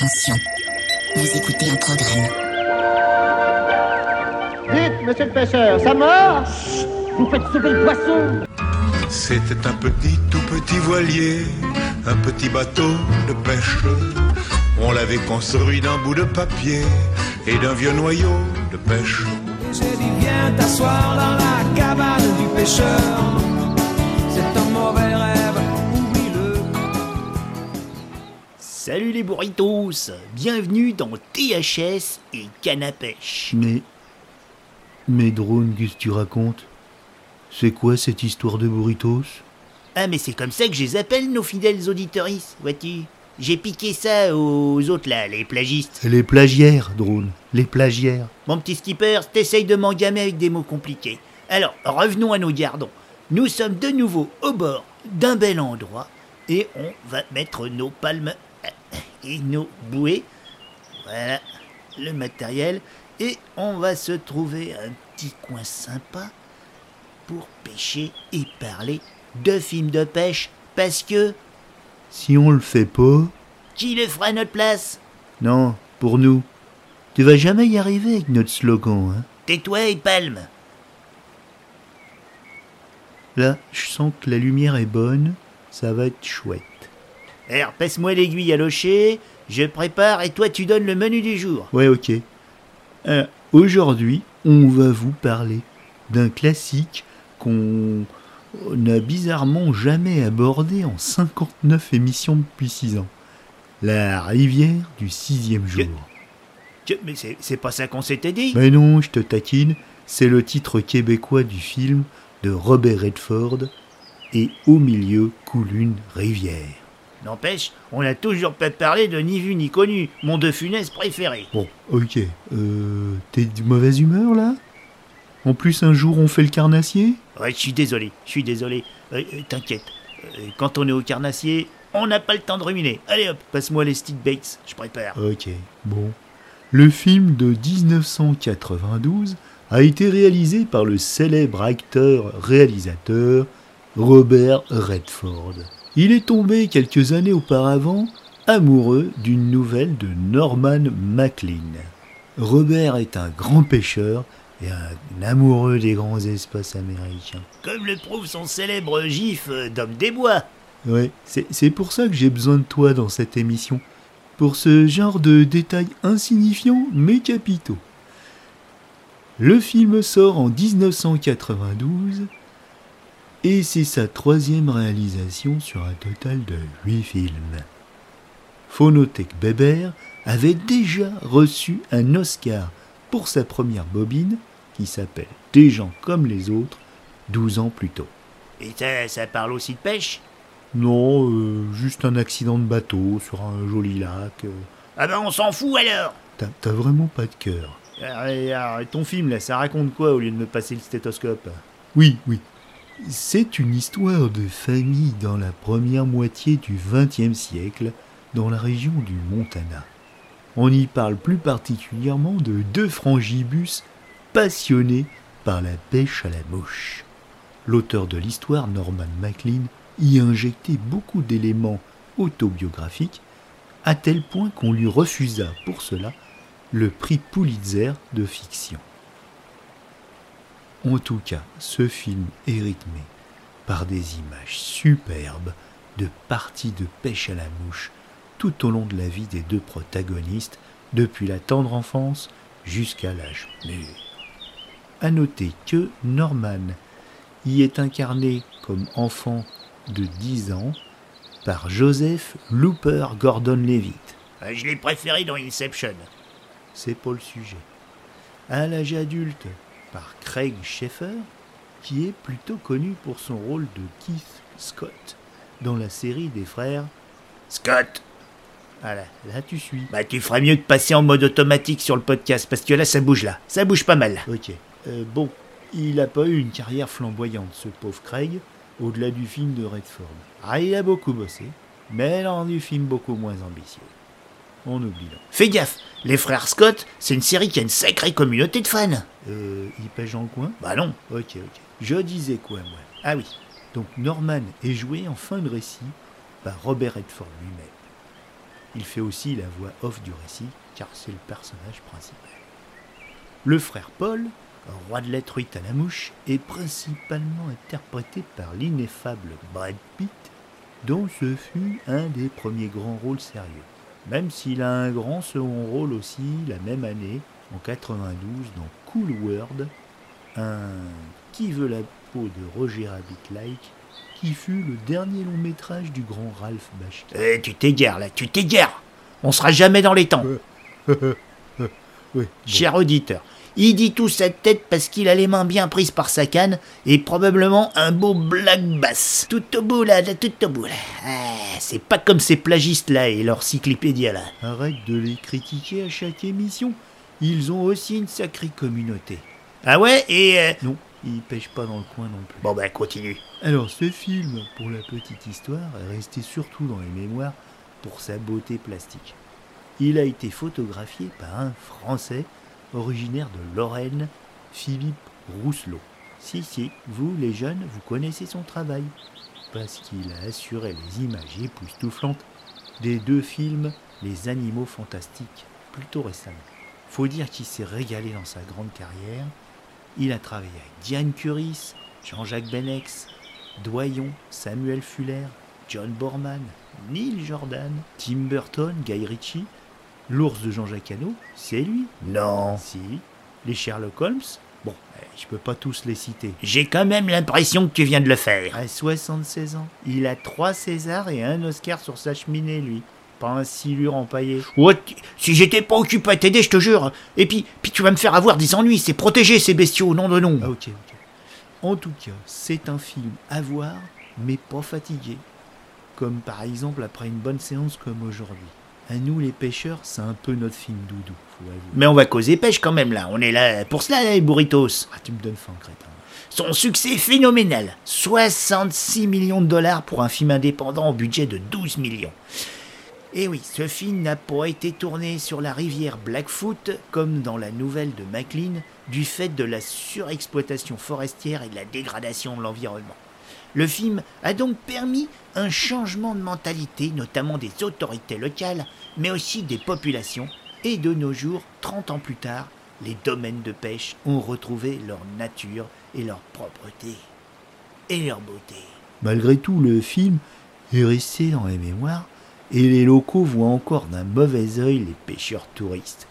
Attention, vous écoutez un programme. Vite, monsieur le pêcheur, ça marche Vous faites sauver le poisson C'était un petit, tout petit voilier, un petit bateau de pêche. On l'avait construit d'un bout de papier et d'un vieux noyau de pêche. J'ai dit viens t'asseoir dans la cabane du pêcheur. C'est un mauvais Salut les burritos Bienvenue dans THS et Canapèche. Mais. Mais drone, qu'est-ce que tu racontes? C'est quoi cette histoire de burritos? Ah mais c'est comme ça que je les appelle nos fidèles auditoristes, vois-tu? J'ai piqué ça aux autres là, les plagistes. Les plagiaires, drone. Les plagiaires. Mon petit skipper, t'essayes de m'engamer avec des mots compliqués. Alors, revenons à nos gardons. Nous sommes de nouveau au bord d'un bel endroit et on va mettre nos palmes et nos bouées. Voilà le matériel. Et on va se trouver un petit coin sympa pour pêcher et parler de films de pêche parce que Si on le fait pas. qui le fera à notre place? Non, pour nous. Tu vas jamais y arriver avec notre slogan, hein Tais-toi et palme. Là, je sens que la lumière est bonne. Ça va être chouette. Alors, passe-moi l'aiguille à locher, je prépare et toi tu donnes le menu du jour. Ouais, ok. Alors, Aujourd'hui, on va vous parler d'un classique qu'on n'a bizarrement jamais abordé en 59 émissions depuis 6 ans. La rivière du sixième jour. Mais c'est pas ça qu'on s'était dit Mais non, je te taquine, c'est le titre québécois du film de Robert Redford et au milieu coule une rivière. N'empêche, on n'a toujours pas parlé de ni vu ni connu, mon de funeste préféré. Bon, ok. Euh, T'es de mauvaise humeur là? En plus, un jour on fait le carnassier? Ouais, je suis désolé, je suis désolé. Euh, euh, T'inquiète, Euh, quand on est au carnassier, on n'a pas le temps de ruminer. Allez hop, passe-moi les stick baits, je prépare. Ok, bon. Le film de 1992 a été réalisé par le célèbre acteur-réalisateur Robert Redford. Il est tombé quelques années auparavant amoureux d'une nouvelle de Norman MacLean. Robert est un grand pêcheur et un amoureux des grands espaces américains. Comme le prouve son célèbre gif d'homme des bois. Ouais, c'est c'est pour ça que j'ai besoin de toi dans cette émission. Pour ce genre de détails insignifiants mais capitaux. Le film sort en 1992 et c'est sa troisième réalisation sur un total de 8 films. Phonothèque Bébert avait déjà reçu un Oscar pour sa première bobine qui s'appelle Des gens comme les autres 12 ans plus tôt. Et ça, ça parle aussi de pêche? Non, euh, juste un accident de bateau sur un joli lac. euh. Ah ben on s'en fout alors T'as t'as vraiment pas de cœur. Et alors, ton film là, ça raconte quoi au lieu de me passer le stéthoscope? Oui, oui. C'est une histoire de famille dans la première moitié du XXe siècle, dans la région du Montana. On y parle plus particulièrement de deux frangibus passionnés par la pêche à la mouche. L'auteur de l'histoire, Norman MacLean, y a injecté beaucoup d'éléments autobiographiques, à tel point qu'on lui refusa pour cela le prix Pulitzer de fiction. En tout cas, ce film est rythmé par des images superbes de parties de pêche à la mouche tout au long de la vie des deux protagonistes, depuis la tendre enfance jusqu'à l'âge mûr. À noter que Norman y est incarné comme enfant de 10 ans par Joseph Looper Gordon-Levitt. Euh, Je l'ai préféré dans Inception. c'est pas le sujet. À l'âge adulte, par Craig Schaeffer, qui est plutôt connu pour son rôle de Keith Scott dans la série des frères. Scott Voilà, là tu suis. Bah tu ferais mieux de passer en mode automatique sur le podcast, parce que là ça bouge là. Ça bouge pas mal. Ok. Euh, bon, il a pas eu une carrière flamboyante, ce pauvre Craig, au-delà du film de Redford. Ah, il a beaucoup bossé, mais dans du film beaucoup moins ambitieux. On oublie donc. Fais gaffe, les frères Scott, c'est une série qui a une sacrée communauté de fans. Euh, il pêche dans le coin? Bah non. Ok, ok. Je disais quoi, moi? Ah oui. Donc Norman est joué en fin de récit par Robert Redford lui-même. Il fait aussi la voix off du récit, car c'est le personnage principal. Le frère Paul, roi de la truite à la mouche, est principalement interprété par l'ineffable Brad Pitt, dont ce fut un des premiers grands rôles sérieux. Même s'il a un grand second rôle aussi la même année, en 92, dans Cool World, un Qui veut la peau de Roger Rabbit-like, qui fut le dernier long métrage du grand Ralph Bakshi. Eh, tu t'égares là, tu t'égares On sera jamais dans les temps. Oui, bon. Cher auditeur, il dit tout sa tête parce qu'il a les mains bien prises par sa canne et probablement un beau black bass. Tout au bout là, tout au bout là. Ah, c'est pas comme ces plagistes là et leur cyclipédia là. Arrête de les critiquer à chaque émission. Ils ont aussi une sacrée communauté. Ah ouais Et... euh, Non, ils pêchent pas dans le coin non plus. Bon ben continue. Alors ce film, pour la petite histoire, est resté surtout dans les mémoires pour sa beauté plastique. Il a été photographié par un Français originaire de Lorraine, Philippe Rousselot. Si, si, vous les jeunes, vous connaissez son travail, parce qu'il a assuré les images époustouflantes des deux films Les Animaux Fantastiques, plutôt récemment. Faut dire qu'il s'est régalé dans sa grande carrière. Il a travaillé avec Diane Curis, Jean-Jacques Benex, Doyon, Samuel Fuller, John Borman, Neil Jordan, Tim Burton, Guy Ritchie, l'ours de Jean-Jacques Hano, c'est lui. Non. Si, les Sherlock Holmes, bon, eh, je peux pas tous les citer. J'ai quand même l'impression que tu viens de le faire. À 76 ans, il a trois Césars et un Oscar sur sa cheminée, lui. Pas un silure empaillé. Ouais, si j'étais pas occupé à t'aider, je te jure. Et puis, puis tu vas me faire avoir des ennuis. C'est protéger ces bestiaux, nom de nom. Ah, ok, ok. En tout cas, c'est un film à voir, mais pas fatigué. Comme par exemple après une bonne séance comme aujourd'hui. À nous les pêcheurs, c'est un peu notre film doudou, faut avouer. Mais on va causer pêche quand même là. On est là pour cela, les burritos. Ah, tu me donnes faim, crétin. Son succès phénoménal. 66 millions de dollars pour un film indépendant au budget de 12 millions. Et oui, ce film n'a pas été tourné sur la rivière Blackfoot comme dans la nouvelle de MacLean du fait de la surexploitation forestière et de la dégradation de l'environnement. Le film a donc permis un changement de mentalité, notamment des autorités locales, mais aussi des populations. Et de nos jours, 30 ans plus tard, les domaines de pêche ont retrouvé leur nature et leur propreté et leur beauté. Malgré tout, le film est resté dans les mémoires et les locaux voient encore d'un mauvais œil les pêcheurs touristes.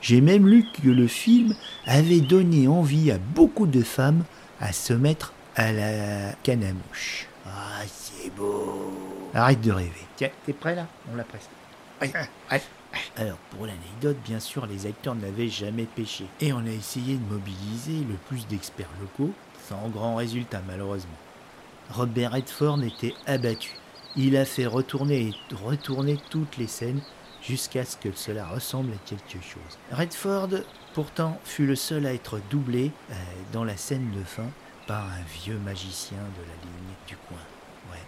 J'ai même lu que le film avait donné envie à beaucoup de femmes à se mettre à la canne à mouche. Ah, c'est beau. Arrête de rêver. Tiens, t'es prêt là? On l'a presque. Ouais, ouais. Alors, pour l'anecdote, bien sûr, les acteurs n'avaient jamais pêché. Et on a essayé de mobiliser le plus d'experts locaux, sans grand résultat malheureusement. Robert Redford était abattu. Il a fait retourner et retourner toutes les scènes jusqu'à ce que cela ressemble à quelque chose. Redford, pourtant, fut le seul à être doublé euh, dans la scène de fin par un vieux magicien de la ligne du coin. Ouais,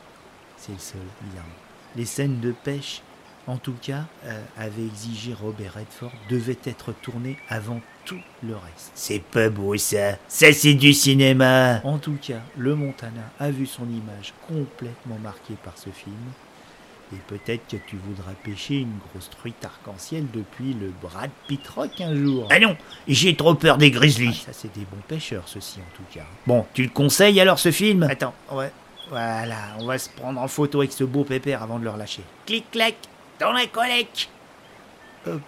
c'est le seul, bizarrement. Les scènes de pêche, en tout cas, euh, avaient exigé Robert Redford, devaient être tournées avant tout le reste. C'est pas beau ça. Ça, c'est du cinéma. En tout cas, le Montana a vu son image complètement marquée par ce film. Et peut-être que tu voudras pêcher une grosse truite arc-en-ciel depuis le Brad Pitt Rock un jour. Ah non, j'ai trop peur des Ah, grizzlies. ça, c'est des bons pêcheurs, ceux-ci, en tout cas. Bon, tu le conseilles alors ce film? Attends, ouais. Voilà, on va se prendre en photo avec ce beau pépère avant de le relâcher. Clic-clac, dans la collecte. Hop.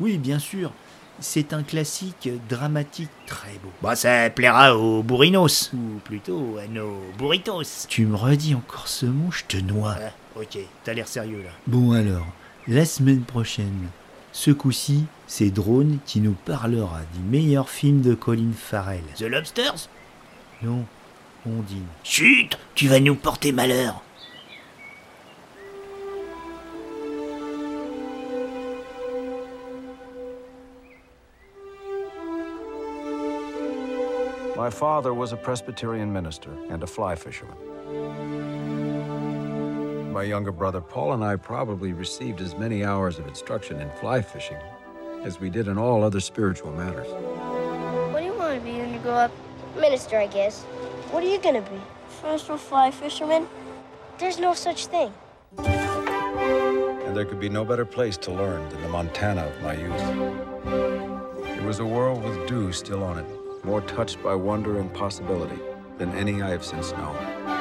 Oui, bien sûr. C'est un classique dramatique très beau. Bah, ça plaira aux bourrinos. Ou plutôt à nos burritos. Tu me redis encore ce mot, je te noie. Ah, ok, t'as l'air sérieux là. Bon alors, la semaine prochaine, ce coup-ci, c'est Drone qui nous parlera du meilleur film de Colin Farrell. The Lobsters? Non, Ondine. Chut, tu vas nous porter malheur. My father was a Presbyterian minister and a fly fisherman. My younger brother Paul and I probably received as many hours of instruction in fly fishing as we did in all other spiritual matters. What do you want to be when you grow up? Minister, I guess. What are you going to be? Professional fly fisherman? There's no such thing. And and there could be no better place to learn than the Montana of my youth. It was a world with dew still on it, more touched by wonder and possibility than any I have since known.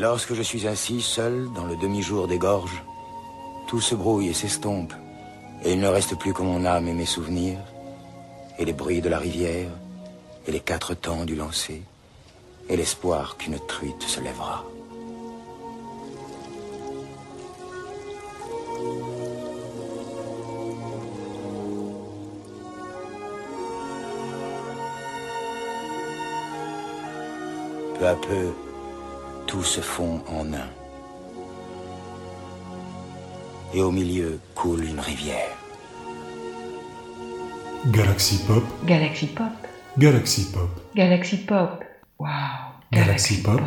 Lorsque je suis assis seul dans le demi-jour des gorges, tout se brouille et s'estompe, et il ne reste plus que mon âme et mes souvenirs, et les bruits de la rivière, et les quatre temps du lancer, et l'espoir qu'une truite se lèvera. Peu à peu, tout se fond en un. Et au milieu coule une rivière. Galaxy Pop. Galaxy Pop. Galaxy Pop. Galaxy Pop. Wow. Galaxy Pop.